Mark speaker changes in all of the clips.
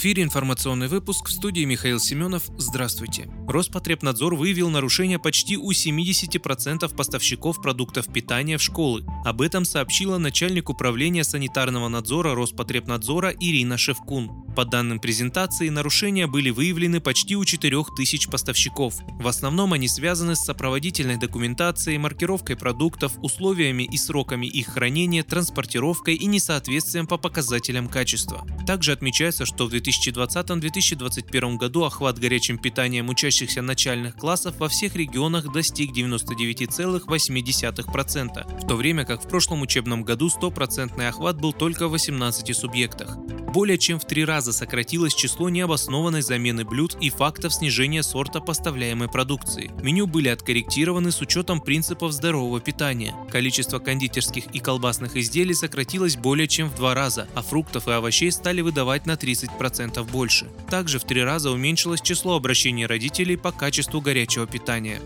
Speaker 1: Эфире информационный выпуск в студии Михаил Семенов. Здравствуйте. Роспотребнадзор выявил нарушения почти у 70% поставщиков продуктов питания в школы. Об этом сообщила начальник управления санитарного надзора Роспотребнадзора Ирина Шевкун. По данным презентации, нарушения были выявлены почти у 4000 поставщиков. В основном они связаны с сопроводительной документацией, маркировкой продуктов, условиями и сроками их хранения, транспортировкой и несоответствием по показателям качества. Также отмечается, что в 2020-2021 году охват горячим питанием учащихся начальных классов во всех регионах достиг 99,8%, в то время как в прошлом учебном году стопроцентный охват был только в 18 субъектах. Более чем в три раза сократилось число необоснованной замены блюд и фактов снижения сорта поставляемой продукции. Меню были откорректированы с учетом принципов здорового питания. Количество кондитерских и колбасных изделий сократилось более чем в два раза, а фруктов и овощей стали выдавать на 30% больше. Также в три раза уменьшилось число обращений родителей по качеству горячего питания.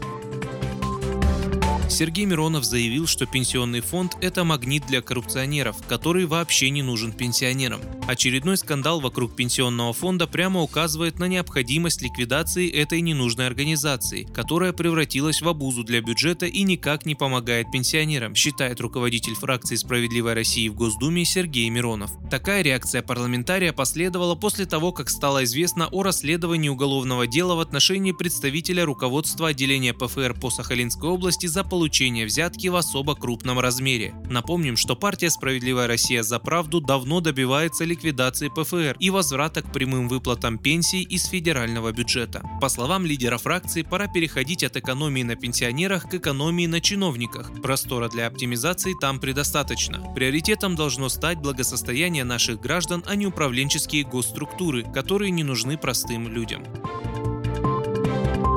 Speaker 1: Сергей Миронов заявил, что пенсионный фонд – это магнит для коррупционеров, который вообще не нужен пенсионерам. Очередной скандал вокруг пенсионного фонда прямо указывает на необходимость ликвидации этой ненужной организации, которая превратилась в обузу для бюджета и никак не помогает пенсионерам, считает руководитель фракции «Справедливой России» в Госдуме Сергей Миронов. Такая реакция парламентария последовала после того, как стало известно о расследовании уголовного дела в отношении представителя руководства отделения ПФР по Сахалинской области за получение взятки в особо крупном размере. Напомним, что партия «Справедливая Россия за правду» давно добивается ликвидации ПФР и возврата к прямым выплатам пенсий из федерального бюджета. По словам лидера фракции, пора переходить от экономии на пенсионерах к экономии на чиновниках. Простора для оптимизации там предостаточно. Приоритетом должно стать благосостояние наших граждан, а не управленческие госструктуры, которые не нужны простым людям.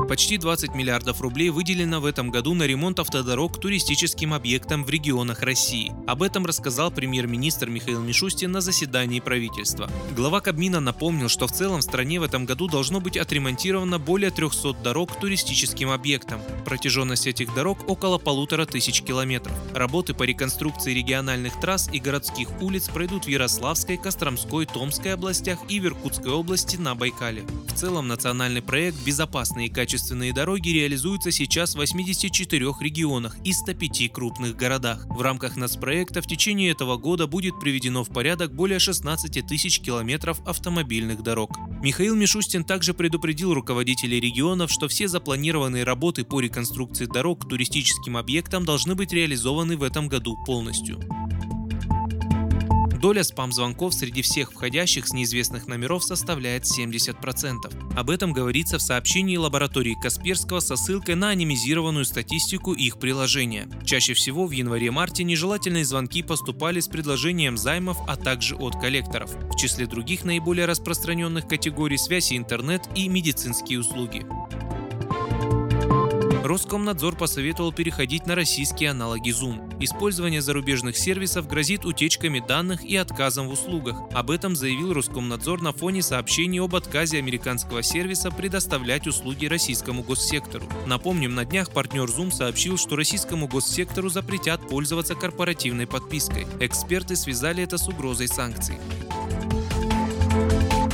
Speaker 1: Почти 20 миллиардов рублей выделено в этом году на ремонт автодорог туристическим объектам в регионах России. Об этом рассказал премьер-министр Михаил Мишустин на заседании правительства. Глава Кабмина напомнил, что в целом в стране в этом году должно быть отремонтировано более 300 дорог к туристическим объектам. Протяженность этих дорог около полутора тысяч километров. Работы по реконструкции региональных трасс и городских улиц пройдут в Ярославской, Костромской, Томской областях и в Иркутской области на Байкале. В целом национальный проект «Безопасные и качественные качественные дороги реализуются сейчас в 84 регионах и 105 крупных городах. В рамках нацпроекта в течение этого года будет приведено в порядок более 16 тысяч километров автомобильных дорог. Михаил Мишустин также предупредил руководителей регионов, что все запланированные работы по реконструкции дорог к туристическим объектам должны быть реализованы в этом году полностью. Доля спам-звонков среди всех входящих с неизвестных номеров составляет 70%. Об этом говорится в сообщении лаборатории Касперского со ссылкой на анимизированную статистику их приложения. Чаще всего в январе-марте нежелательные звонки поступали с предложением займов, а также от коллекторов. В числе других наиболее распространенных категорий связи интернет и медицинские услуги. Роскомнадзор посоветовал переходить на российские аналоги Zoom. Использование зарубежных сервисов грозит утечками данных и отказом в услугах. Об этом заявил Роскомнадзор на фоне сообщений об отказе американского сервиса предоставлять услуги российскому госсектору. Напомним, на днях партнер Zoom сообщил, что российскому госсектору запретят пользоваться корпоративной подпиской. Эксперты связали это с угрозой санкций.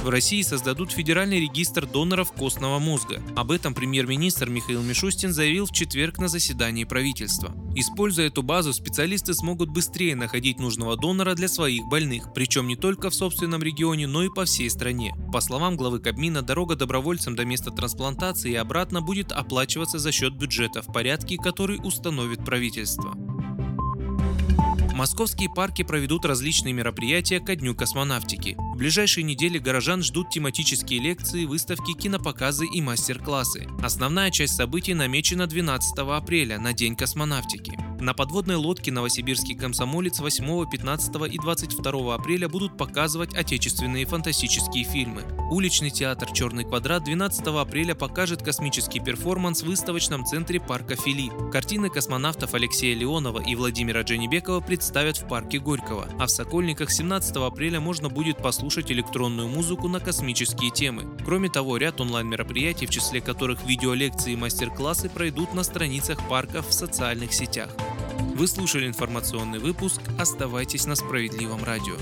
Speaker 1: В России создадут федеральный регистр доноров костного мозга. Об этом премьер-министр Михаил Мишустин заявил в четверг на заседании правительства. Используя эту базу, специалисты смогут быстрее находить нужного донора для своих больных, причем не только в собственном регионе, но и по всей стране. По словам главы Кабмина, дорога добровольцам до места трансплантации и обратно будет оплачиваться за счет бюджета в порядке, который установит правительство. Московские парки проведут различные мероприятия ко Дню космонавтики. В ближайшие недели горожан ждут тематические лекции, выставки, кинопоказы и мастер-классы. Основная часть событий намечена 12 апреля, на День космонавтики. На подводной лодке новосибирский комсомолец 8, 15 и 22 апреля будут показывать отечественные фантастические фильмы. Уличный театр «Черный квадрат» 12 апреля покажет космический перформанс в выставочном центре парка Фили. Картины космонавтов Алексея Леонова и Владимира Дженебекова представят в парке Горького, а в Сокольниках 17 апреля можно будет послушать электронную музыку на космические темы. Кроме того, ряд онлайн-мероприятий, в числе которых видеолекции и мастер-классы, пройдут на страницах парка в социальных сетях. Вы слушали информационный выпуск. Оставайтесь на справедливом радио.